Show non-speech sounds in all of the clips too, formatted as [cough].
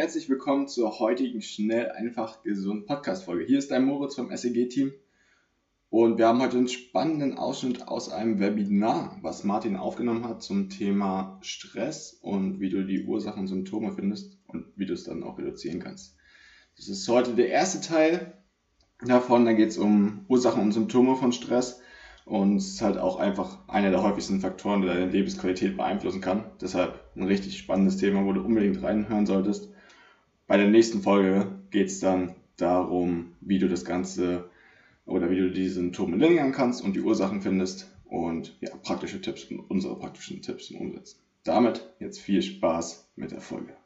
Herzlich willkommen zur heutigen Schnell, einfach, gesund Podcast-Folge. Hier ist dein Moritz vom SEG-Team und wir haben heute einen spannenden Ausschnitt aus einem Webinar, was Martin aufgenommen hat zum Thema Stress und wie du die Ursachen und Symptome findest und wie du es dann auch reduzieren kannst. Das ist heute der erste Teil davon. Da geht es um Ursachen und Symptome von Stress und es ist halt auch einfach einer der häufigsten Faktoren, der deine Lebensqualität beeinflussen kann. Deshalb ein richtig spannendes Thema, wo du unbedingt reinhören solltest. Bei der nächsten Folge geht es dann darum, wie du das Ganze oder wie du die Symptome lindern kannst und die Ursachen findest und ja, praktische Tipps und unsere praktischen Tipps umsetzen. Damit jetzt viel Spaß mit der Folge.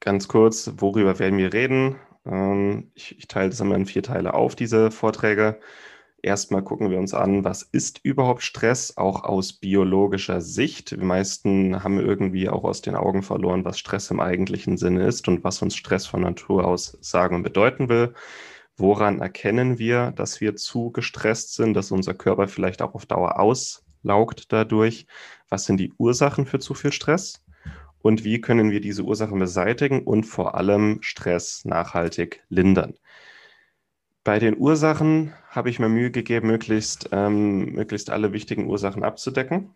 Ganz kurz, worüber werden wir reden? Ähm, ich, ich teile das immer in vier Teile auf, diese Vorträge. Erstmal gucken wir uns an, was ist überhaupt Stress, auch aus biologischer Sicht. Die meisten haben irgendwie auch aus den Augen verloren, was Stress im eigentlichen Sinne ist und was uns Stress von Natur aus sagen und bedeuten will. Woran erkennen wir, dass wir zu gestresst sind, dass unser Körper vielleicht auch auf Dauer auslaugt dadurch? Was sind die Ursachen für zu viel Stress? und wie können wir diese Ursachen beseitigen und vor allem Stress nachhaltig lindern. Bei den Ursachen habe ich mir Mühe gegeben, möglichst, ähm, möglichst alle wichtigen Ursachen abzudecken,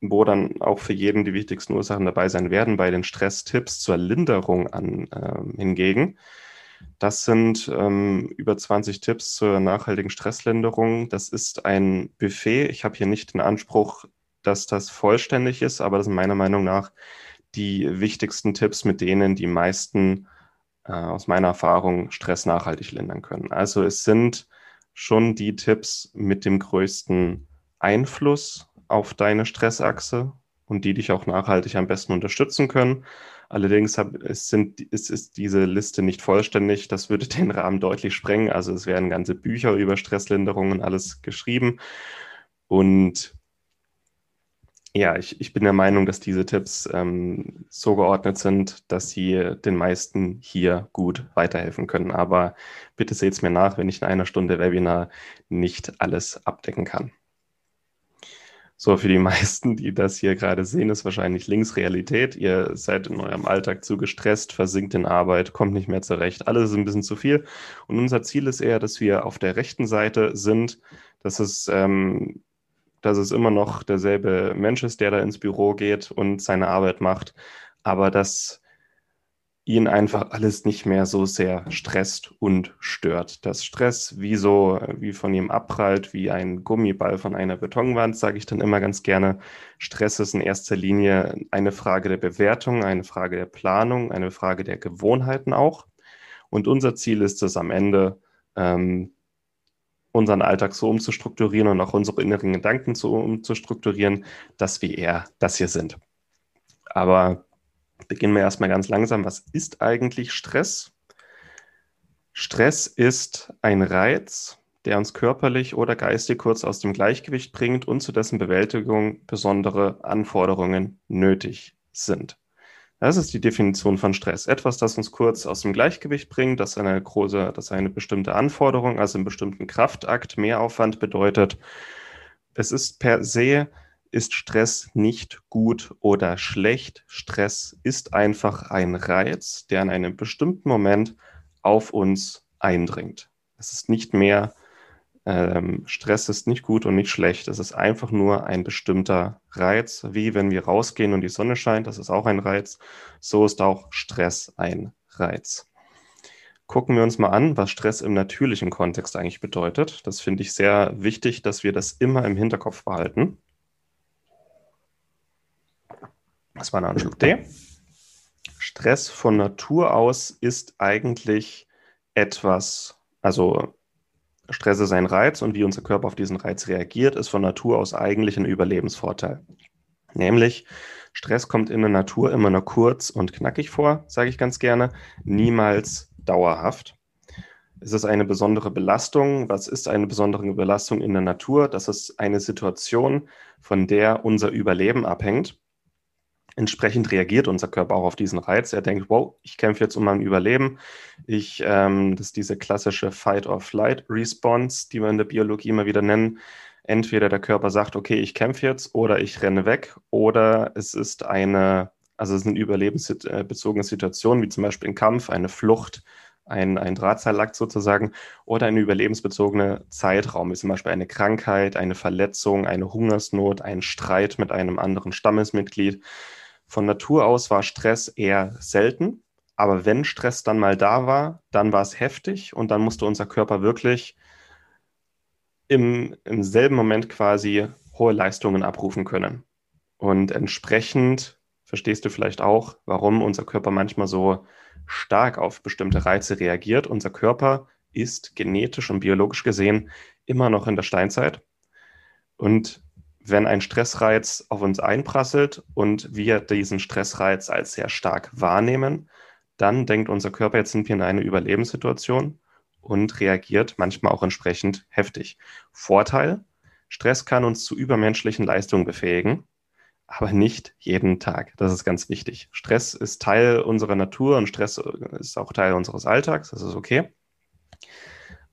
wo dann auch für jeden die wichtigsten Ursachen dabei sein werden. Bei den Stresstipps zur Linderung an, ähm, hingegen, das sind ähm, über 20 Tipps zur nachhaltigen Stresslinderung. Das ist ein Buffet. Ich habe hier nicht den Anspruch, dass das vollständig ist, aber das sind meiner Meinung nach die wichtigsten Tipps, mit denen die meisten äh, aus meiner Erfahrung Stress nachhaltig lindern können. Also es sind schon die Tipps mit dem größten Einfluss auf deine Stressachse und die dich auch nachhaltig am besten unterstützen können. Allerdings hab, es sind, es ist diese Liste nicht vollständig. Das würde [laughs] den Rahmen deutlich sprengen. Also es werden ganze Bücher über Stresslinderung und alles geschrieben. Und ja, ich, ich bin der Meinung, dass diese Tipps ähm, so geordnet sind, dass sie den meisten hier gut weiterhelfen können. Aber bitte seht es mir nach, wenn ich in einer Stunde Webinar nicht alles abdecken kann. So, für die [laughs] meisten, die das hier gerade sehen, ist wahrscheinlich links Realität. Ihr seid in eurem Alltag zu gestresst, versinkt in Arbeit, kommt nicht mehr zurecht. Alles ist ein bisschen zu viel. Und unser Ziel ist eher, dass wir auf der rechten Seite sind, dass es ähm, dass es immer noch derselbe Mensch ist, der da ins Büro geht und seine Arbeit macht, aber dass ihn einfach alles nicht mehr so sehr stresst und stört. Dass Stress wie so, wie von ihm abprallt, wie ein Gummiball von einer Betonwand, sage ich dann immer ganz gerne. Stress ist in erster Linie eine Frage der Bewertung, eine Frage der Planung, eine Frage der Gewohnheiten auch. Und unser Ziel ist es am Ende, ähm, unseren Alltag so umzustrukturieren und auch unsere inneren Gedanken so umzustrukturieren, dass wir eher das hier sind. Aber beginnen wir erstmal ganz langsam. Was ist eigentlich Stress? Stress ist ein Reiz, der uns körperlich oder geistig kurz aus dem Gleichgewicht bringt und zu dessen Bewältigung besondere Anforderungen nötig sind. Das ist die Definition von Stress. Etwas, das uns kurz aus dem Gleichgewicht bringt, das eine große, das eine bestimmte Anforderung, also einen bestimmten Kraftakt, Mehraufwand bedeutet. Es ist per se, ist Stress nicht gut oder schlecht. Stress ist einfach ein Reiz, der in einem bestimmten Moment auf uns eindringt. Es ist nicht mehr ähm, Stress ist nicht gut und nicht schlecht. Es ist einfach nur ein bestimmter Reiz, wie wenn wir rausgehen und die Sonne scheint, das ist auch ein Reiz. So ist auch Stress ein Reiz. Gucken wir uns mal an, was Stress im natürlichen Kontext eigentlich bedeutet. Das finde ich sehr wichtig, dass wir das immer im Hinterkopf behalten. Das war ein Schluck Tee. Stress von Natur aus ist eigentlich etwas, also Stress ist ein Reiz und wie unser Körper auf diesen Reiz reagiert, ist von Natur aus eigentlich ein Überlebensvorteil. Nämlich, Stress kommt in der Natur immer nur kurz und knackig vor, sage ich ganz gerne, niemals dauerhaft. Ist es eine besondere Belastung? Was ist eine besondere Belastung in der Natur? Das ist eine Situation, von der unser Überleben abhängt. Entsprechend reagiert unser Körper auch auf diesen Reiz. Er denkt, wow, ich kämpfe jetzt um mein Überleben. Ich, ähm, das ist diese klassische Fight-or-Flight-Response, die wir in der Biologie immer wieder nennen. Entweder der Körper sagt, okay, ich kämpfe jetzt oder ich renne weg, oder es ist eine, also es ist eine überlebensbezogene Situation, wie zum Beispiel ein Kampf, eine Flucht, ein, ein Drahtseilakt sozusagen oder eine überlebensbezogene Zeitraum, wie zum Beispiel eine Krankheit, eine Verletzung, eine Hungersnot, ein Streit mit einem anderen Stammesmitglied. Von Natur aus war Stress eher selten, aber wenn Stress dann mal da war, dann war es heftig und dann musste unser Körper wirklich im, im selben Moment quasi hohe Leistungen abrufen können. Und entsprechend verstehst du vielleicht auch, warum unser Körper manchmal so stark auf bestimmte Reize reagiert. Unser Körper ist genetisch und biologisch gesehen immer noch in der Steinzeit. Und wenn ein Stressreiz auf uns einprasselt und wir diesen Stressreiz als sehr stark wahrnehmen, dann denkt unser Körper, jetzt sind wir in einer Überlebenssituation und reagiert manchmal auch entsprechend heftig. Vorteil, Stress kann uns zu übermenschlichen Leistungen befähigen aber nicht jeden Tag. Das ist ganz wichtig. Stress ist Teil unserer Natur und Stress ist auch Teil unseres Alltags. Das ist okay.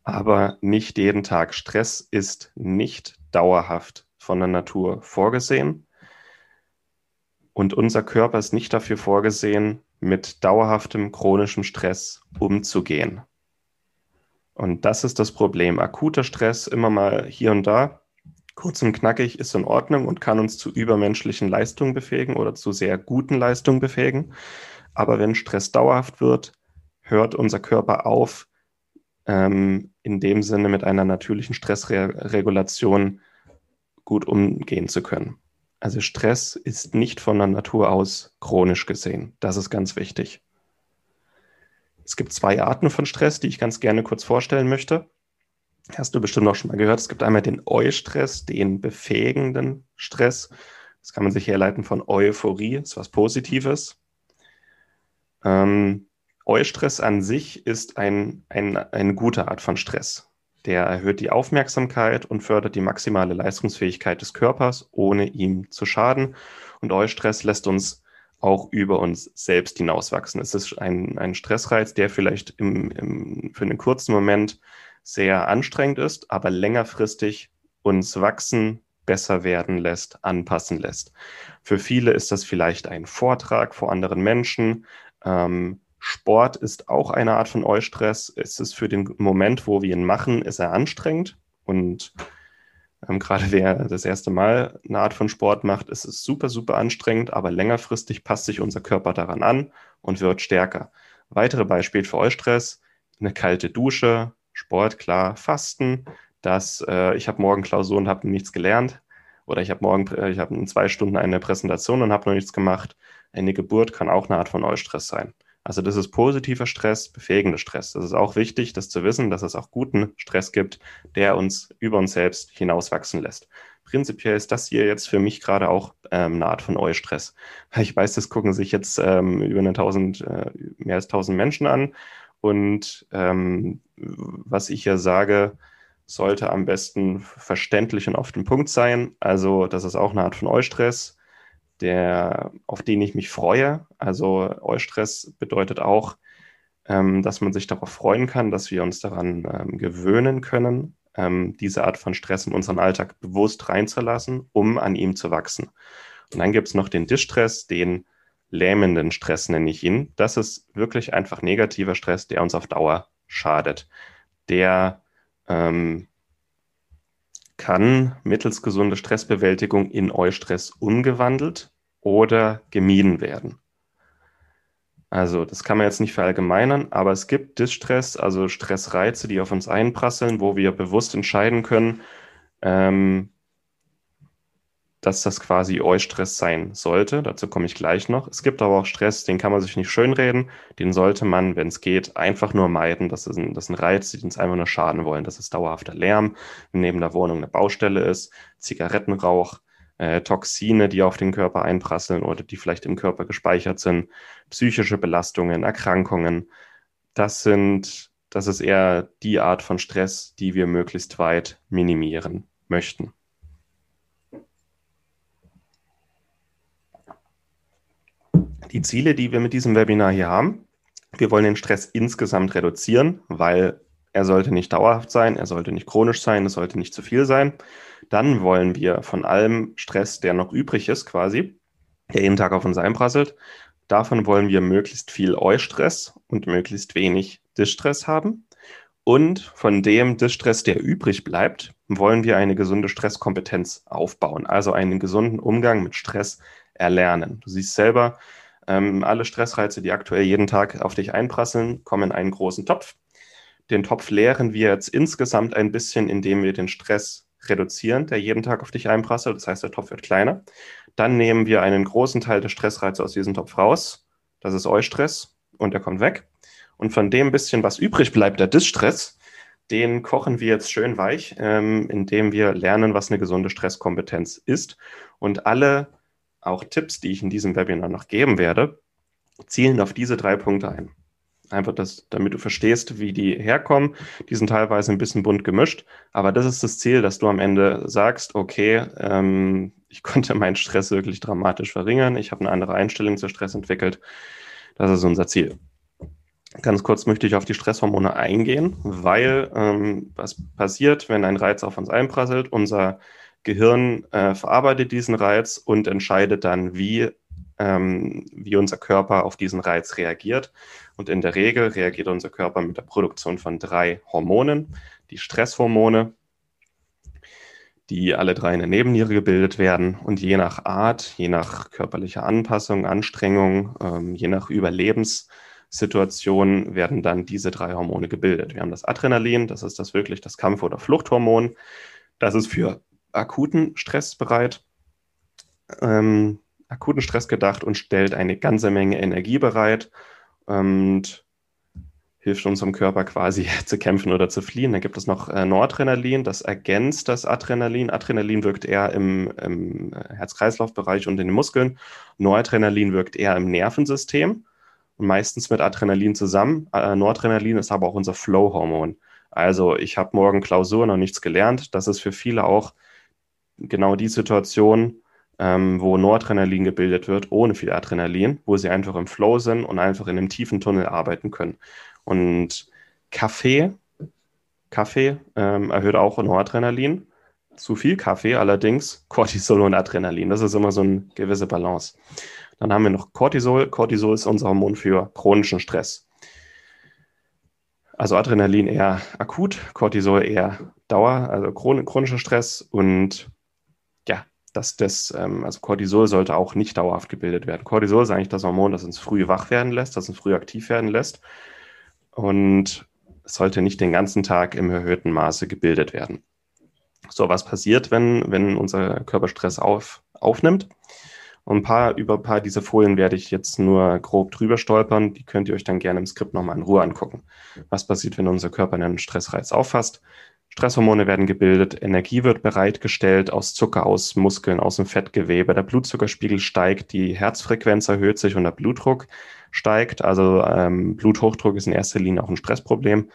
Aber nicht jeden Tag. Stress ist nicht dauerhaft von der Natur vorgesehen. Und unser Körper ist nicht dafür vorgesehen, mit dauerhaftem chronischem Stress umzugehen. Und das ist das Problem. Akuter Stress immer mal hier und da kurz und knackig ist in Ordnung und kann uns zu übermenschlichen Leistungen befähigen oder zu sehr guten Leistungen befähigen. Aber wenn Stress dauerhaft wird, hört unser Körper auf, ähm, in dem Sinne mit einer natürlichen Stressregulation gut umgehen zu können. Also Stress ist nicht von der Natur aus chronisch gesehen. Das ist ganz wichtig. Es gibt zwei Arten von Stress, die ich ganz gerne kurz vorstellen möchte. Hast du bestimmt auch schon mal gehört. Es gibt einmal den Eustress, den befähigenden Stress. Das kann man sich herleiten von Euphorie, ist was Positives. Ähm, Eustress an sich ist ein, ein, eine gute Art von Stress. Der erhöht die Aufmerksamkeit und fördert die maximale Leistungsfähigkeit des Körpers, ohne ihm zu schaden. Und Eustress lässt uns auch über uns selbst hinauswachsen. Es ist ein, ein Stressreiz, der vielleicht im, im, für einen kurzen Moment sehr anstrengend ist, aber längerfristig uns wachsen, besser werden lässt, anpassen lässt. Für viele ist das vielleicht ein Vortrag vor anderen Menschen. Ähm, Sport ist auch eine Art von Eustress. Es ist für den Moment, wo wir ihn machen, ist er anstrengend. Und ähm, gerade wer das erste Mal eine Art von Sport macht, ist es super, super anstrengend, aber längerfristig passt sich unser Körper daran an und wird stärker. Weitere Beispiele für Eustress, eine kalte Dusche, Sport, klar, Fasten, dass äh, ich habe morgen Klausur und habe nichts gelernt oder ich habe morgen, äh, ich habe in zwei Stunden eine Präsentation und habe noch nichts gemacht. Eine Geburt kann auch eine Art von Eustress sein. Also das ist positiver Stress, befähigender Stress. Das ist auch wichtig, das zu wissen, dass es auch guten Stress gibt, der uns über uns selbst hinauswachsen lässt. Prinzipiell ist das hier jetzt für mich gerade auch ähm, eine Art von Eustress. [laughs] Ich weiß, das gucken sich jetzt ähm, über eine tausend, äh, mehr als tausend Menschen an und ähm, was ich hier sage, sollte am besten verständlich und auf den Punkt sein. Also, das ist auch eine Art von Eustress, der, auf den ich mich freue. Also, Eustress bedeutet auch, ähm, dass man sich darauf freuen kann, dass wir uns daran ähm, gewöhnen können, ähm, diese Art von Stress in unseren Alltag bewusst reinzulassen, um an ihm zu wachsen. Und dann gibt es noch den Distress, den lähmenden Stress nenne ich ihn. Das ist wirklich einfach negativer Stress, der uns auf Dauer schadet. Der ähm, kann mittels gesunder Stressbewältigung in Eustress umgewandelt oder gemieden werden. Also das kann man jetzt nicht verallgemeinern, aber es gibt Distress, also Stressreize, die auf uns einprasseln, wo wir bewusst entscheiden können, ähm, dass das quasi Eustress sein sollte. Dazu komme ich gleich noch. Es gibt aber auch Stress, den kann man sich nicht schönreden. Den sollte man, wenn es geht, einfach nur meiden. Das ist ein, das ist ein Reiz, die uns einfach nur schaden wollen. Das ist dauerhafter Lärm, neben der Wohnung eine Baustelle ist, Zigarettenrauch, äh, Toxine, die auf den Körper einprasseln oder die vielleicht im Körper gespeichert sind, psychische Belastungen, Erkrankungen. Das sind, das ist eher die Art von Stress, die wir möglichst weit minimieren möchten. Die Ziele, die wir mit diesem Webinar hier haben, wir wollen den Stress insgesamt reduzieren, weil er sollte nicht dauerhaft sein, er sollte nicht chronisch sein, es sollte nicht zu viel sein. Dann wollen wir von allem Stress, der noch übrig ist, quasi, der jeden Tag auf uns einprasselt, davon wollen wir möglichst viel Eustress und möglichst wenig Distress haben. Und von dem Distress, der übrig bleibt, wollen wir eine gesunde Stresskompetenz aufbauen, also einen gesunden Umgang mit Stress erlernen. Du siehst selber, ähm, alle Stressreize, die aktuell jeden Tag auf dich einprasseln, kommen in einen großen Topf. Den Topf leeren wir jetzt insgesamt ein bisschen, indem wir den Stress reduzieren, der jeden Tag auf dich einprasselt. Das heißt, der Topf wird kleiner. Dann nehmen wir einen großen Teil der Stressreize aus diesem Topf raus. Das ist Eustress und der kommt weg. Und von dem bisschen, was übrig bleibt, der Distress, den kochen wir jetzt schön weich, ähm, indem wir lernen, was eine gesunde Stresskompetenz ist. Und alle auch Tipps, die ich in diesem Webinar noch geben werde, zielen auf diese drei Punkte ein. Einfach, das, damit du verstehst, wie die herkommen. Die sind teilweise ein bisschen bunt gemischt, aber das ist das Ziel, dass du am Ende sagst, okay, ähm, ich [laughs] konnte meinen Stress wirklich dramatisch verringern, ich habe eine andere Einstellung zu Stress entwickelt. Das ist unser Ziel. Ganz kurz möchte ich auf die Stresshormone eingehen, weil ähm, was passiert, wenn ein Reiz auf uns einprasselt? Unser Gehirn äh, verarbeitet diesen Reiz und entscheidet dann, wie ähm, wie unser Körper auf diesen Reiz reagiert. Und in der Regel reagiert unser Körper mit der Produktion von drei Hormonen. Die Stresshormone, die alle drei in der Nebenniere gebildet werden. Und je nach Art, je nach körperlicher Anpassung, Anstrengung, ähm, je nach Überlebenssituation werden dann diese drei Hormone gebildet. Wir haben das Adrenalin, das ist das wirklich das Kampf- oder Fluchthormon. Das ist für akuten Stress bereit. Ähm, akuten Stress gedacht und stellt eine ganze Menge Energie bereit und hilft unserem Körper quasi [laughs] zu kämpfen oder zu fliehen. Dann gibt es noch äh, Noradrenalin, das ergänzt das Adrenalin. Adrenalin wirkt eher im, im äh, Herz-Kreislauf-Bereich und in den Muskeln. Noradrenalin wirkt eher im Nervensystem und meistens mit Adrenalin zusammen. Äh, Noradrenalin ist aber auch unser Flow-Hormon. Also ich habe morgen Klausur, noch nichts gelernt. Das ist für viele auch genau die Situation, ähm, wo Noradrenalin gebildet wird, ohne viel Adrenalin, wo sie einfach im Flow sind und einfach in einem tiefen Tunnel arbeiten können. Und Kaffee, Kaffee ähm, erhöht auch Noradrenalin. Zu viel Kaffee allerdings Cortisol und Adrenalin. Das ist immer so eine gewisse Balance. Dann haben wir noch Cortisol. Cortisol ist unser Hormon für chronischen Stress. Also Adrenalin eher akut, Cortisol eher Dauer, also chronischer Stress und dass das, ähm, also Cortisol sollte auch nicht dauerhaft gebildet werden. Cortisol ist eigentlich das Hormon, das uns früh wach werden lässt, das uns früh aktiv werden lässt. Und es sollte nicht den ganzen Tag im erhöhten Maße gebildet werden. So, was passiert, wenn, wenn unser Körper Stress auf, aufnimmt? Und ein paar, über ein paar dieser Folien werde ich jetzt nur grob drüber stolpern. Die könnt ihr euch dann gerne im Skript nochmal in Ruhe angucken. Was passiert, wenn unser Körper einen Stressreiz auffasst? Stresshormone werden gebildet, Energie wird bereitgestellt aus Zucker, aus Muskeln, aus dem Fettgewebe. Der Blutzuckerspiegel steigt, die Herzfrequenz erhöht sich und der Blutdruck steigt. Also ähm, Bluthochdruck ist in erster Linie auch ein Stressproblem.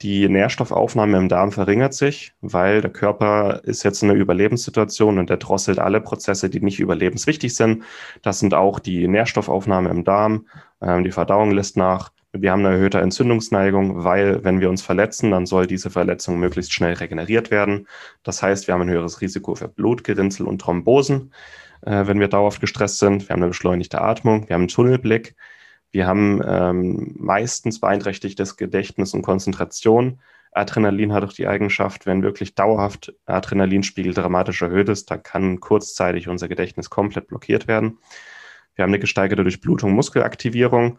Die Nährstoffaufnahme im Darm verringert sich, weil der Körper ist jetzt in einer Überlebenssituation und der drosselt alle Prozesse, die nicht überlebenswichtig sind. Das sind auch die Nährstoffaufnahme im Darm, ähm, die Verdauung lässt nach wir haben eine erhöhte Entzündungsneigung, weil wenn wir uns verletzen, dann soll diese Verletzung möglichst schnell regeneriert werden. Das heißt, wir haben ein höheres Risiko für Blutgerinnsel und Thrombosen, äh, wenn wir dauerhaft gestresst sind. Wir haben eine beschleunigte Atmung, wir haben einen Tunnelblick, wir haben ähm, meistens beeinträchtigtes Gedächtnis und Konzentration. Adrenalin hat auch die Eigenschaft, wenn wirklich dauerhaft Adrenalinspiegel dramatisch erhöht ist, dann kann kurzzeitig unser Gedächtnis komplett blockiert werden. Wir haben eine gesteigerte Durchblutung, Muskelaktivierung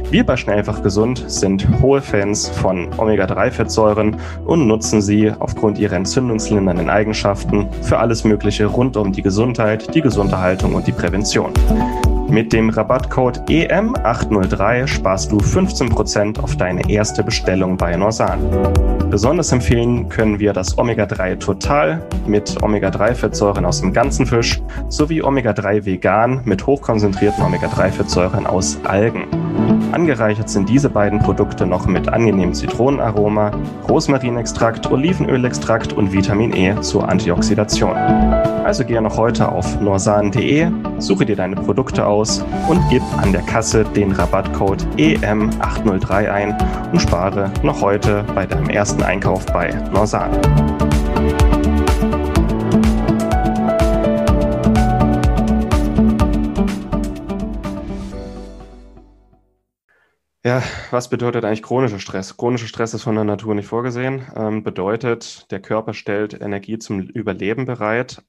Wir bei Schnellfach Gesund sind hohe Fans von Omega-3-Fettsäuren und nutzen sie aufgrund ihrer entzündungslindernden Eigenschaften für alles Mögliche rund um die Gesundheit, die Gesunderhaltung und die Prävention. Mit dem Rabattcode EM803 sparst du 15% auf deine erste Bestellung bei Norsan. Besonders empfehlen können wir das Omega-3 Total mit Omega-3-Fettsäuren aus dem ganzen Fisch sowie Omega-3 Vegan mit hochkonzentrierten Omega-3-Fettsäuren aus Algen. Angereichert sind diese beiden Produkte noch mit angenehmem Zitronenaroma, Rosmarinextrakt, Olivenölextrakt und Vitamin E zur Antioxidation. Also gehe noch heute auf norsan.de, suche dir deine Produkte aus und gib an der Kasse den Rabattcode EM803 ein und spare noch heute bei deinem ersten Einkauf bei Norsan. Ja, was bedeutet eigentlich chronischer Stress? Chronischer Stress ist von der Natur nicht vorgesehen. Ähm, bedeutet, der Körper stellt Energie zum Überleben bereit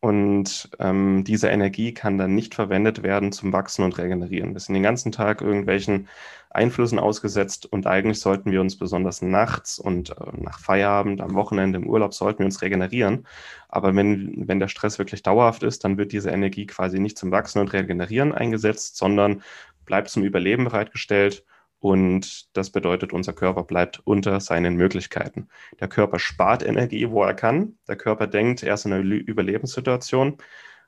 und ähm, diese Energie kann dann nicht verwendet werden zum Wachsen und Regenerieren. Wir sind den ganzen Tag irgendwelchen Einflüssen ausgesetzt und eigentlich sollten wir uns besonders nachts und äh, nach Feierabend, am Wochenende, im Urlaub sollten wir uns regenerieren. Aber wenn, wenn der Stress wirklich dauerhaft ist, dann wird diese Energie quasi nicht zum Wachsen und Regenerieren eingesetzt, sondern bleibt zum Überleben bereitgestellt und das bedeutet, unser Körper bleibt unter seinen Möglichkeiten. Der Körper spart Energie, wo er kann. Der Körper denkt, er ist in einer Überlebenssituation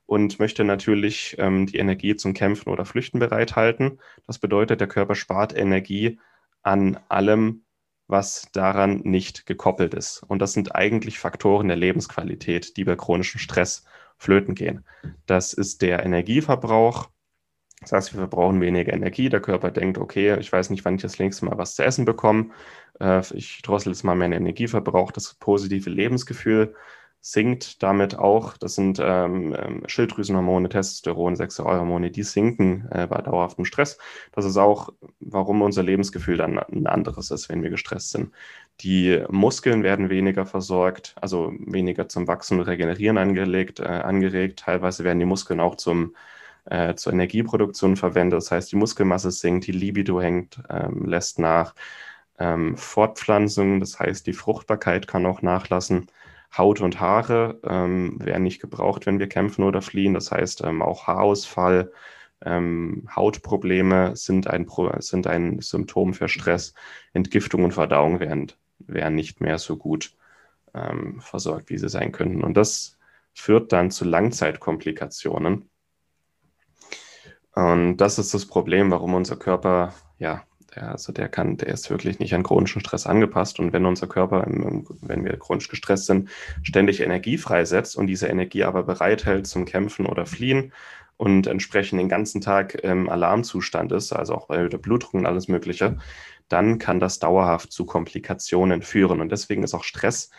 und möchte natürlich ähm, die Energie zum Kämpfen oder Flüchten bereithalten. Das bedeutet, der Körper spart Energie an allem, was daran nicht gekoppelt ist. Und das sind eigentlich Faktoren der Lebensqualität, die bei chronischem Stress flöten gehen. Das ist der Energieverbrauch, das heißt, wir verbrauchen weniger Energie. Der Körper denkt, okay, ich weiß nicht, wann ich das nächste Mal was zu essen bekomme. Äh, ich drossel jetzt mal meinen Energieverbrauch. Das positive Lebensgefühl sinkt damit auch. Das sind ähm, ähm Schilddrüsenhormone, Testosteron, Sexualhormone, die sinken äh, bei dauerhaftem Stress. Das ist auch, warum unser Lebensgefühl dann ein anderes ist, wenn wir gestresst sind. Die Muskeln werden weniger versorgt, also weniger zum Wachsen und Regenerieren angelegt, äh, angeregt. Teilweise werden die Muskeln auch zum äh, zur Energieproduktion verwendet. Das heißt, die Muskelmasse sinkt, die Libido hängt, ähm, lässt nach. Ähm, Fortpflanzung, das heißt, die Fruchtbarkeit kann auch nachlassen. Haut und Haare ähm, werden nicht gebraucht, wenn wir kämpfen oder fliehen. Das heißt, ähm, auch Haarausfall, ähm, Hautprobleme sind ein, sind ein Symptom für Stress. Entgiftung und Verdauung werden, werden nicht mehr so gut ähm, versorgt, wie sie sein könnten. Und das führt dann zu Langzeitkomplikationen. Und das ist das Problem, warum unser Körper, ja, der, also der kann, der ist wirklich nicht an chronischen Stress angepasst. Und wenn unser Körper, wenn wir chronisch gestresst sind, ständig Energie freisetzt und diese Energie aber bereithält zum Kämpfen oder Fliehen und entsprechend den ganzen Tag im Alarmzustand ist, also auch bei der Blutdruck und alles Mögliche, dann kann das dauerhaft zu Komplikationen führen. Und deswegen ist auch Stress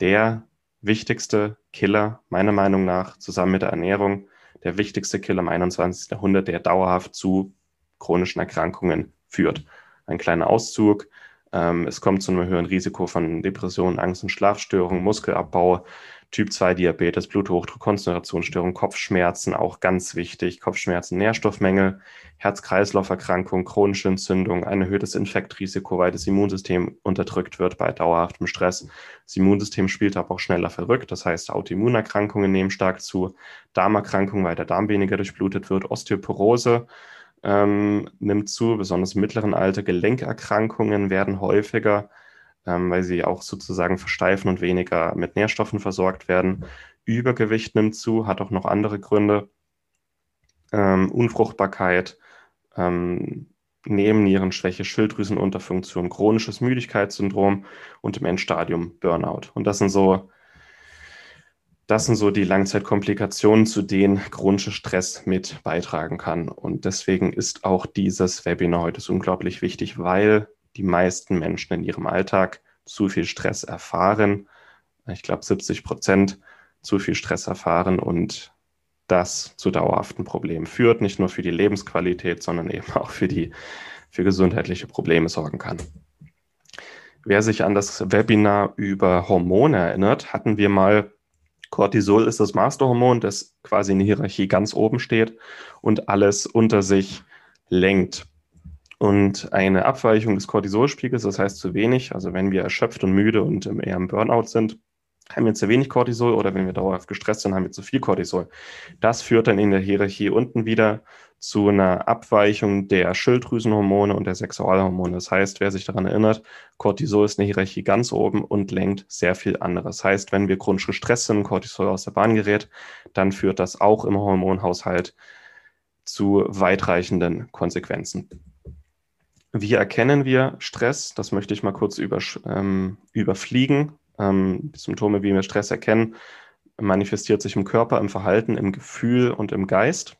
der wichtigste Killer, meiner Meinung nach, zusammen mit der Ernährung, der wichtigste Killer im 21. Jahrhundert, der dauerhaft zu chronischen Erkrankungen führt. Ein kleiner Auszug. Ähm, es kommt zu einem höheren Risiko von Depressionen, Angst- und Schlafstörungen, Muskelabbau, Typ 2 Diabetes, Bluthochdruck, Konzentrationsstörung, Kopfschmerzen, auch ganz wichtig, Kopfschmerzen, Nährstoffmängel, Herz-Kreislauf-Erkrankung, chronische Entzündung, ein erhöhtes Infektrisiko, weil das Immunsystem unterdrückt wird bei dauerhaftem Stress. Das Immunsystem spielt aber auch schneller verrückt, das heißt Autoimmunerkrankungen nehmen stark zu, Darmerkrankungen, weil der Darm weniger durchblutet wird, Osteoporose, ähm, nimmt zu, besonders im mittleren Alter. Gelenkerkrankungen werden häufiger ähm, weil sie auch sozusagen versteifen und weniger mit Nährstoffen versorgt werden. Übergewicht nimmt zu, hat auch noch andere Gründe. Ähm, Unfruchtbarkeit, ähm, Nebennierenschwäche, Schilddrüsenunterfunktion, chronisches Müdigkeitssyndrom und im Endstadium Burnout. Und das sind so Das sind so die Langzeitkomplikationen, zu denen chronischer Stress mit beitragen kann. Und deswegen ist auch dieses Webinar heute so unglaublich wichtig, weil die meisten Menschen in ihrem Alltag zu viel Stress erfahren. Ich glaube, 70 Prozent zu viel Stress erfahren und das zu dauerhaften Problemen führt, nicht nur für die Lebensqualität, sondern eben auch für die für gesundheitliche Probleme sorgen kann. Wer sich an das Webinar über Hormone erinnert, hatten wir mal Cortisol ist das Masterhormon, das quasi in der Hierarchie ganz oben steht und alles unter sich lenkt. Und eine Abweichung des Cortisolspiegels, das heißt zu wenig, also wenn wir erschöpft und müde und eher im Burnout sind, haben wir zu wenig Cortisol oder wenn wir dauerhaft gestresst sind, haben wir zu viel Cortisol. Das führt dann in der Hierarchie unten wieder zu einer Abweichung der Schilddrüsenhormone und der Sexualhormone. Das heißt, wer sich daran erinnert, Cortisol ist eine Hierarchie ganz oben und lenkt sehr viel anderes. Das heißt, wenn wir chronisch gestresst sind und Cortisol aus der Bahn gerät, dann führt das auch im Hormonhaushalt zu weitreichenden Konsequenzen. Wie erkennen wir Stress? Das möchte ich mal kurz über, ähm, überfliegen ähm, Symptome, wie wir Stress erkennen, manifestiert sich im Körper, im Verhalten, im Gefühl und im Geist.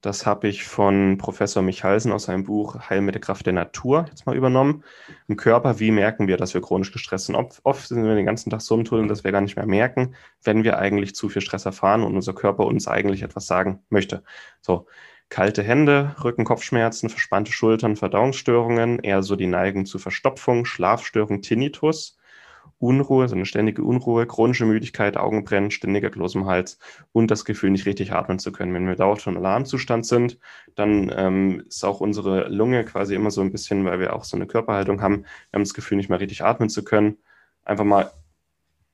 Das habe ich von Professor Michalsen aus seinem Buch Heil mit der Kraft der Natur jetzt mal übernommen. Im Körper, wie merken wir, dass wir chronisch gestresst sind? Oft sind wir den ganzen Tag so im Tunnel, dass wir gar nicht mehr merken, wenn wir eigentlich zu viel Stress erfahren und unser Körper uns eigentlich etwas sagen möchte. So, kalte Hände, Rücken, Kopfschmerzen, verspannte Schultern, Verdauungsstörungen, eher so die Neigung zu Verstopfung, Schlafstörung, Tinnitus, Unruhe, so eine ständige Unruhe, chronische Müdigkeit, Augenbrennen, ständiger Kloß im Hals und das Gefühl, nicht richtig atmen zu können. Wenn wir schon im Alarmzustand sind, dann ähm, ist auch unsere Lunge quasi immer so ein bisschen, weil wir auch so eine Körperhaltung haben, wir haben das Gefühl, nicht mehr richtig atmen zu können. Einfach mal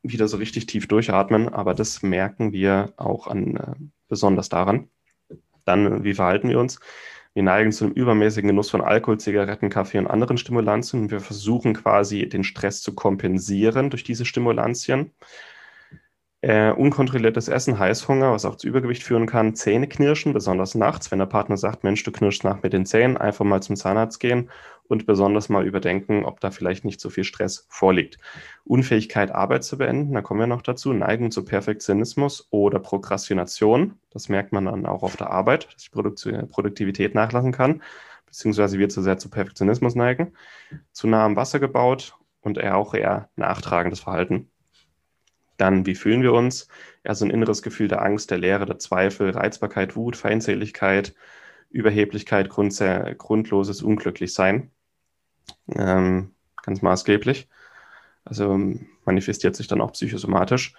wieder so richtig tief durchatmen, aber das merken wir auch an, äh, besonders daran. Dann, wie verhalten wir uns? Wir neigen zu einem übermäßigen Genuss von Alkohol, Zigaretten, Kaffee und anderen Stimulantien. Wir versuchen quasi den Stress zu kompensieren durch diese Stimulantien. Äh, unkontrolliertes Essen, Heißhunger, was auch zu Übergewicht führen kann, Zähneknirschen, besonders nachts, wenn der Partner sagt, Mensch, du knirschst nach mit den Zähnen, einfach mal zum Zahnarzt gehen und besonders mal überdenken, ob da vielleicht nicht so viel Stress vorliegt. Unfähigkeit, Arbeit zu beenden, da kommen wir noch dazu, Neigung zu Perfektionismus oder Prokrastination, das merkt man dann auch auf der Arbeit, dass die Produktivität nachlassen kann, beziehungsweise wir zu sehr zu Perfektionismus neigen, zu nah am Wasser gebaut und eher auch eher nachtragendes Verhalten. Dann, wie fühlen wir uns? Ja, so ein inneres Gefühl der Angst, der Leere, der Zweifel, Reizbarkeit, Wut, Feindseligkeit, Überheblichkeit, grundloses Unglücklichsein ähm, ganz maßgeblich. Also manifestiert sich dann auch psychosomatisch.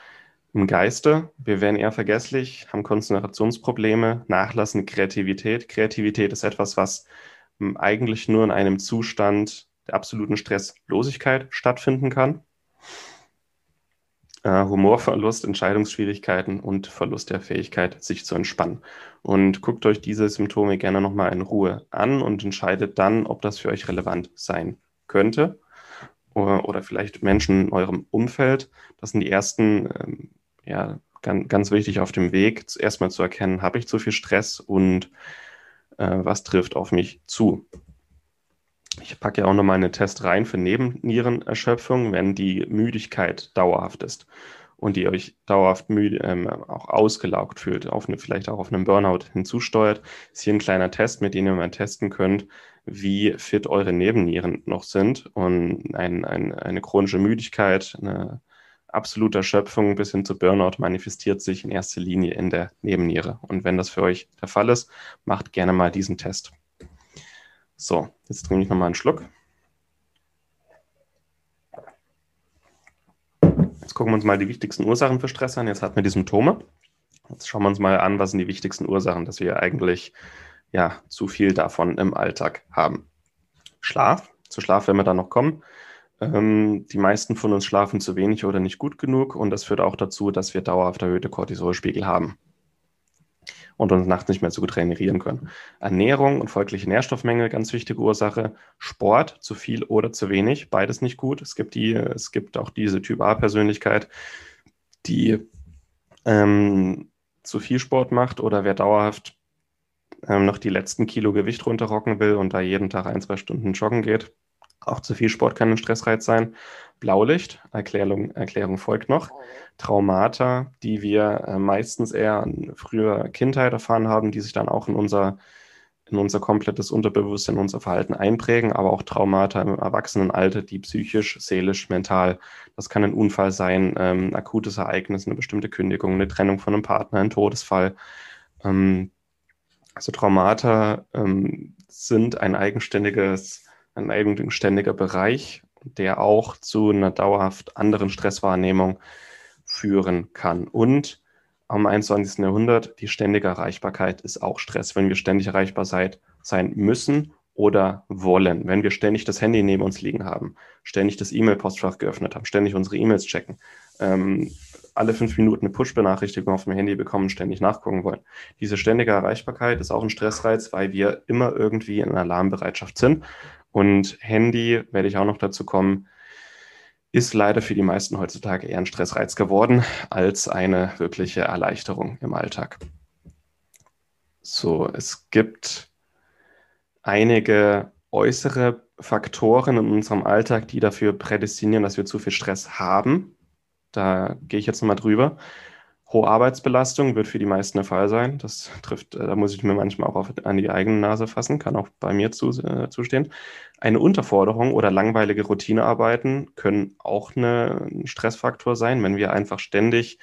Im Geiste, wir werden eher vergesslich, haben Konzentrationsprobleme, nachlassende Kreativität. Kreativität ist etwas, was hm, eigentlich nur in einem Zustand der absoluten Stresslosigkeit stattfinden kann. Äh, Humorverlust, Entscheidungsschwierigkeiten und Verlust der Fähigkeit, sich zu entspannen. Und guckt euch diese Symptome gerne nochmal in Ruhe an und entscheidet dann, ob das für euch relevant sein könnte oder, oder vielleicht Menschen in eurem Umfeld. Das sind die ersten, ähm, ja, ganz, ganz wichtig auf dem Weg, erstmal zu erkennen, habe ich zu viel Stress und äh, was trifft auf mich zu. Ich packe ja auch nochmal einen Test rein für Nebennierenerschöpfung, wenn die Müdigkeit dauerhaft ist und ihr euch dauerhaft müde, ähm, auch ausgelaugt fühlt, auf eine, vielleicht auch auf einen Burnout hinzusteuert, ist hier ein kleiner Test, mit dem ihr mal testen könnt, wie fit eure Nebennieren noch sind. Und ein, ein, eine chronische Müdigkeit, eine absolute Erschöpfung bis hin zu Burnout manifestiert sich in erster Linie in der Nebenniere. Und wenn das für euch der Fall ist, macht gerne mal diesen Test. So, jetzt trinke ich nochmal einen Schluck. Jetzt gucken wir uns mal die wichtigsten Ursachen für Stress an. Jetzt hatten wir die Symptome. Jetzt schauen wir uns mal an, was sind die wichtigsten Ursachen, dass wir eigentlich ja, zu viel davon im Alltag haben. Schlaf. Zu Schlaf werden wir dann noch kommen. Ähm, die meisten von uns schlafen zu wenig oder nicht gut genug und das führt auch dazu, dass wir dauerhaft erhöhte Cortisolspiegel haben und uns nachts nicht mehr so gut regenerieren können. Ernährung und folgliche Nährstoffmenge, ganz wichtige Ursache. Sport, zu viel oder zu wenig, beides nicht gut. Es gibt, die, es gibt auch diese Typ A-Persönlichkeit, die ähm, zu viel Sport macht oder wer dauerhaft ähm, noch die letzten Kilo Gewicht runterrocken will und da jeden Tag ein, zwei Stunden joggen geht, Auch zu viel Sport kann ein Stressreiz sein. Blaulicht, Erklärung, Erklärung folgt noch. Traumata, die wir äh, meistens eher in früher Kindheit erfahren haben, die sich dann auch in unser, in unser komplettes Unterbewusstsein, in unser Verhalten einprägen, aber auch Traumata im Erwachsenenalter, die psychisch, seelisch, mental, das kann ein Unfall sein, ähm, akutes Ereignis, eine bestimmte Kündigung, eine Trennung von einem Partner, ein Todesfall. Ähm, also Traumata ähm, sind ein eigenständiges, ein eigenständiger Bereich, der auch zu einer dauerhaft anderen Stresswahrnehmung führen kann. Und am 21. Jahrhundert, die ständige Erreichbarkeit ist auch Stress, wenn wir ständig erreichbar sein müssen oder wollen. Wenn wir ständig das Handy neben uns liegen haben, ständig das E-Mail-Postfach geöffnet haben, ständig unsere E-Mails checken, ähm, alle fünf Minuten eine Push-Benachrichtigung auf dem Handy bekommen, ständig nachgucken wollen. Diese ständige Erreichbarkeit ist auch ein Stressreiz, weil wir immer irgendwie in Alarmbereitschaft sind. Und Handy, werde ich auch noch dazu kommen, ist leider für die meisten heutzutage eher ein Stressreiz geworden als eine wirkliche Erleichterung im Alltag. So, es gibt einige äußere Faktoren in unserem Alltag, die dafür prädestinieren, dass wir zu viel Stress haben. Da gehe ich jetzt nochmal drüber. Hohe Arbeitsbelastung wird für die meisten der Fall sein. Das trifft, äh, da muss ich mir manchmal auch auf, an die eigene Nase fassen, kann auch bei mir zu, äh, zustehen. Eine Unterforderung oder langweilige Routinearbeiten können auch eine, ein Stressfaktor sein, wenn wir einfach ständig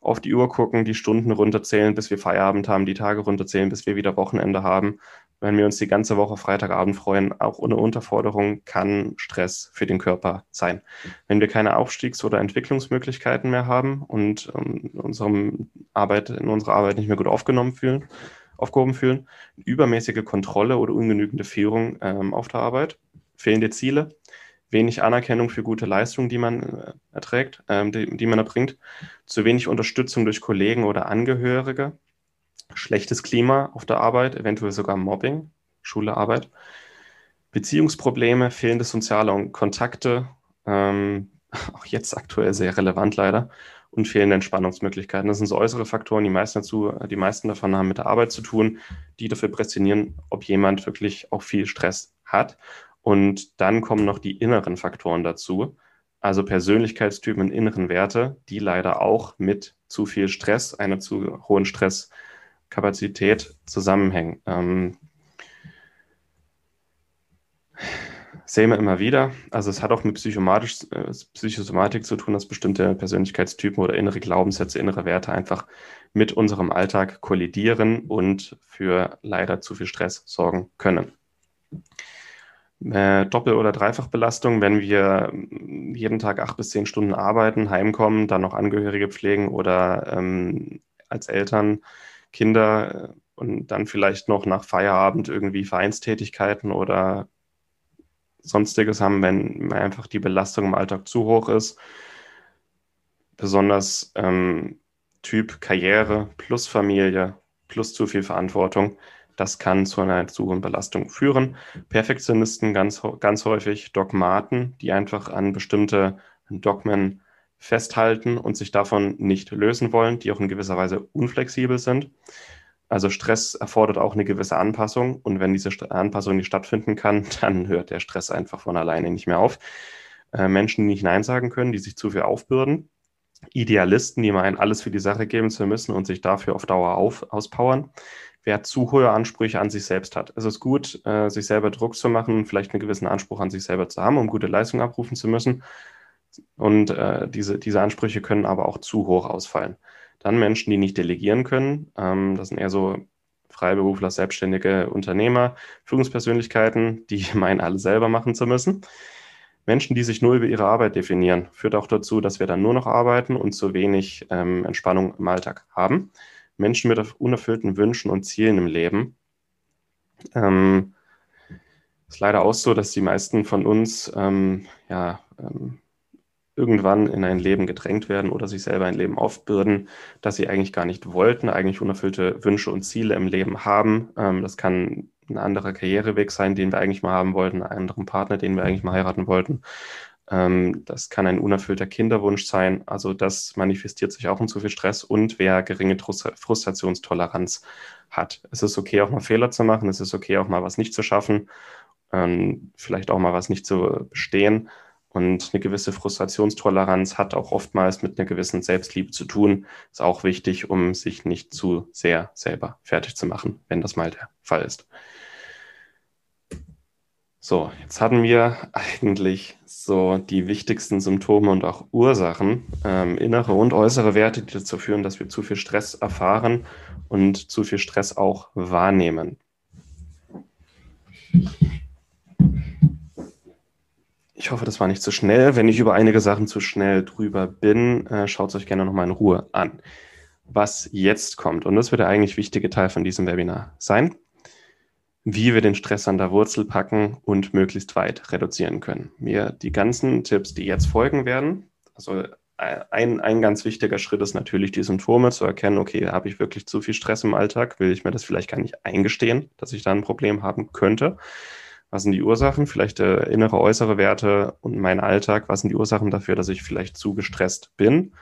auf die Uhr gucken, die Stunden runterzählen, bis wir Feierabend haben, die Tage runterzählen, bis wir wieder Wochenende haben wenn wir uns die ganze Woche Freitagabend freuen, auch ohne Unterforderung, kann Stress für den Körper sein. Wenn wir keine Aufstiegs- oder Entwicklungsmöglichkeiten mehr haben und ähm, unserem Arbeit, in unserer Arbeit nicht mehr gut aufgenommen fühlen, aufgehoben fühlen, übermäßige Kontrolle oder ungenügende Führung ähm, auf der Arbeit, fehlende Ziele, wenig Anerkennung für gute Leistungen, die man äh, erträgt, ähm, die, die man erbringt, zu wenig Unterstützung durch Kollegen oder Angehörige, schlechtes Klima auf der Arbeit, eventuell sogar Mobbing, Schule, Arbeit, Beziehungsprobleme, fehlende soziale Kontakte, ähm, [laughs] auch jetzt aktuell sehr relevant leider, und fehlende Entspannungsmöglichkeiten. Das sind so äußere Faktoren, die meisten, dazu, die meisten davon haben mit der Arbeit zu tun, die dafür prädestinieren, ob jemand wirklich auch viel Stress hat. Und dann kommen noch die inneren Faktoren dazu, also Persönlichkeitstypen und inneren Werte, die leider auch mit zu viel Stress, einer zu hohen Stress Kapazität zusammenhängen. Ähm, sehen wir immer wieder. Also es hat auch mit psychomatisch, äh, Psychosomatik zu tun, dass bestimmte Persönlichkeitstypen oder innere Glaubenssätze, innere Werte einfach mit unserem Alltag kollidieren und für leider zu viel Stress sorgen können. Äh, Doppel- oder Dreifachbelastung, wenn wir jeden Tag acht bis zehn Stunden arbeiten, heimkommen, dann noch Angehörige pflegen oder ähm, als Eltern Kinder äh, und dann vielleicht noch nach Feierabend irgendwie Vereinstätigkeiten oder sonstiges haben, wenn einfach die Belastung im Alltag zu hoch ist. Besonders ähm, Typ Karriere plus Familie plus zu viel Verantwortung. Das kann zu einer zu hohen Belastung führen. Perfektionisten ganz, ganz häufig, Dogmaten, die einfach an bestimmte Dogmen festhalten und sich davon nicht lösen wollen, die auch in gewisser Weise unflexibel sind. Also Stress erfordert auch eine gewisse Anpassung und wenn diese Anpassung nicht stattfinden kann, [laughs] dann hört der Stress einfach von alleine nicht mehr auf. Äh, Menschen, die nicht Nein sagen können, die sich zu viel aufbürden. Idealisten, die meinen, alles für die Sache geben zu müssen und sich dafür auf Dauer auf, auspowern. Wer zu hohe Ansprüche an sich selbst hat. Es ist gut, äh, sich selber Druck zu machen, vielleicht einen gewissen Anspruch an sich selber zu haben, um gute Leistung abrufen zu müssen. Und äh, diese, diese Ansprüche können aber auch zu hoch ausfallen. Dann Menschen, die nicht delegieren können. Ähm, das sind eher so Freiberufler, selbstständige Unternehmer, Führungspersönlichkeiten, die [laughs] meinen, alles selber machen zu müssen. Menschen, die sich nur über ihre Arbeit definieren, führt auch dazu, dass wir dann nur noch arbeiten und zu wenig ähm, Entspannung im Alltag haben. Menschen mit unerfüllten Wünschen und Zielen im Leben. Ähm, ist leider auch so, dass die meisten von uns ähm, ja, ähm, irgendwann in ein Leben gedrängt werden oder sich selber ein Leben aufbürden, das sie eigentlich gar nicht wollten, eigentlich unerfüllte Wünsche und Ziele im Leben haben. Ähm, das kann ein anderer Karriereweg sein, den wir eigentlich mal haben wollten, einen anderen Partner, den wir eigentlich mal heiraten wollten. Ähm, das kann ein unerfüllter Kinderwunsch sein. Also das manifestiert sich auch in zu viel Stress und wer geringe Frustrationstoleranz hat. Es ist okay, auch mal Fehler zu machen. Es ist okay, auch mal was nicht zu schaffen ähm, vielleicht auch mal was nicht zu bestehen. Und eine gewisse Frustrationstoleranz hat auch oftmals mit einer gewissen Selbstliebe zu tun. Ist auch wichtig, um sich nicht zu sehr selber fertig zu machen, wenn das mal der Fall ist. So, jetzt hatten wir [laughs] eigentlich so die wichtigsten Symptome und auch Ursachen, ähm, innere und äußere Werte, die dazu führen, dass wir zu viel Stress erfahren und zu viel Stress auch wahrnehmen. Ich hoffe, das war nicht zu schnell. Wenn ich über einige Sachen zu schnell drüber bin, äh, schaut es euch gerne nochmal in Ruhe an, was jetzt kommt. Und das wird der eigentlich wichtige Teil von diesem Webinar sein wie wir den Stress an der Wurzel packen und möglichst weit reduzieren können. Mir die ganzen Tipps, die jetzt folgen werden, also ein, ein ganz wichtiger Schritt ist natürlich, die Symptome zu erkennen, okay, habe ich wirklich zu viel Stress im Alltag? Will ich mir das vielleicht gar nicht eingestehen, dass ich da ein Problem haben könnte? Was sind die Ursachen? Vielleicht äh, innere, äußere Werte und mein Alltag. Was sind die Ursachen dafür, dass ich vielleicht zu gestresst bin?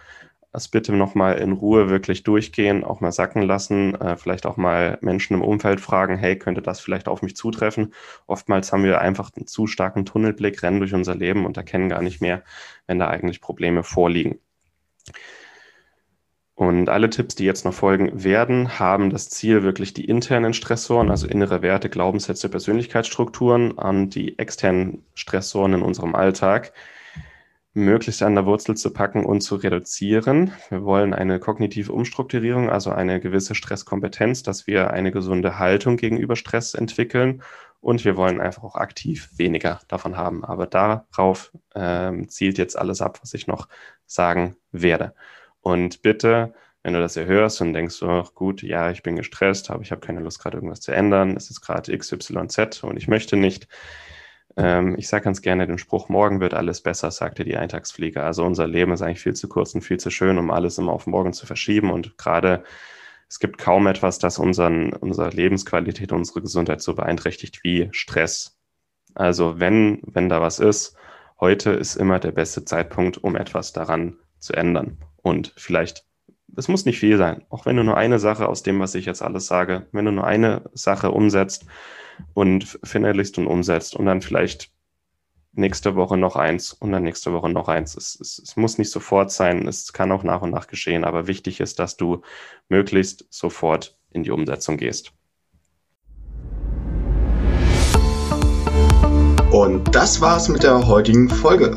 das bitte nochmal in Ruhe wirklich durchgehen, auch mal sacken lassen, äh, vielleicht auch mal Menschen im Umfeld fragen, hey, könnte das vielleicht auf mich zutreffen? Oftmals haben wir einfach einen zu starken Tunnelblick, rennen durch unser Leben und erkennen gar nicht mehr, wenn da eigentlich Probleme vorliegen. Und alle Tipps, die jetzt noch folgen werden, haben das Ziel, wirklich die internen Stressoren, also innere Werte, Glaubenssätze, Persönlichkeitsstrukturen an die externen Stressoren in unserem Alltag möglichst an der Wurzel zu packen und zu reduzieren. Wir wollen eine kognitive Umstrukturierung, also eine gewisse Stresskompetenz, dass wir eine gesunde Haltung gegenüber Stress entwickeln und wir wollen einfach auch aktiv weniger davon haben. Aber darauf ähm, zielt jetzt alles ab, was ich noch sagen werde. Und bitte, wenn du das hier hörst und denkst, so, gut, ja, ich bin gestresst, aber ich habe keine Lust, gerade irgendwas zu ändern, es ist gerade XYZ und ich möchte nicht, ähm, ich sage ganz gerne den Spruch, morgen wird alles besser, sagte die Eintagsfliege. Also unser Leben ist eigentlich viel zu kurz und viel zu schön, um alles immer auf morgen zu verschieben. Und gerade es gibt kaum etwas, das unseren, unsere Lebensqualität, unsere Gesundheit so beeinträchtigt wie Stress. Also wenn, wenn da was ist, heute ist immer der beste Zeitpunkt, um etwas daran zu ändern. Und vielleicht, es muss nicht viel sein, auch wenn du nur eine Sache aus dem, was ich jetzt alles sage, wenn du nur eine Sache umsetzt, und verinnerlichst und umsetzt und dann vielleicht nächste Woche noch eins und dann nächste Woche noch eins. Es, es, es, muss nicht sofort sein, es kann auch nach und nach geschehen, aber wichtig ist, dass du möglichst sofort in die Umsetzung gehst. Und das war's mit der heutigen Folge.